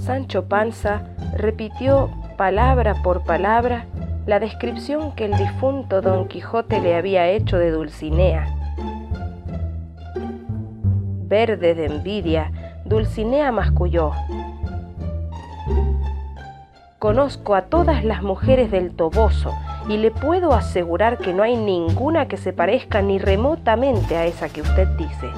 Sancho Panza repitió palabra por palabra la descripción que el difunto Don Quijote le había hecho de Dulcinea. Verde de envidia, Dulcinea masculló. Conozco a todas las mujeres del Toboso y le puedo asegurar que no hay ninguna que se parezca ni remotamente a esa que usted dice.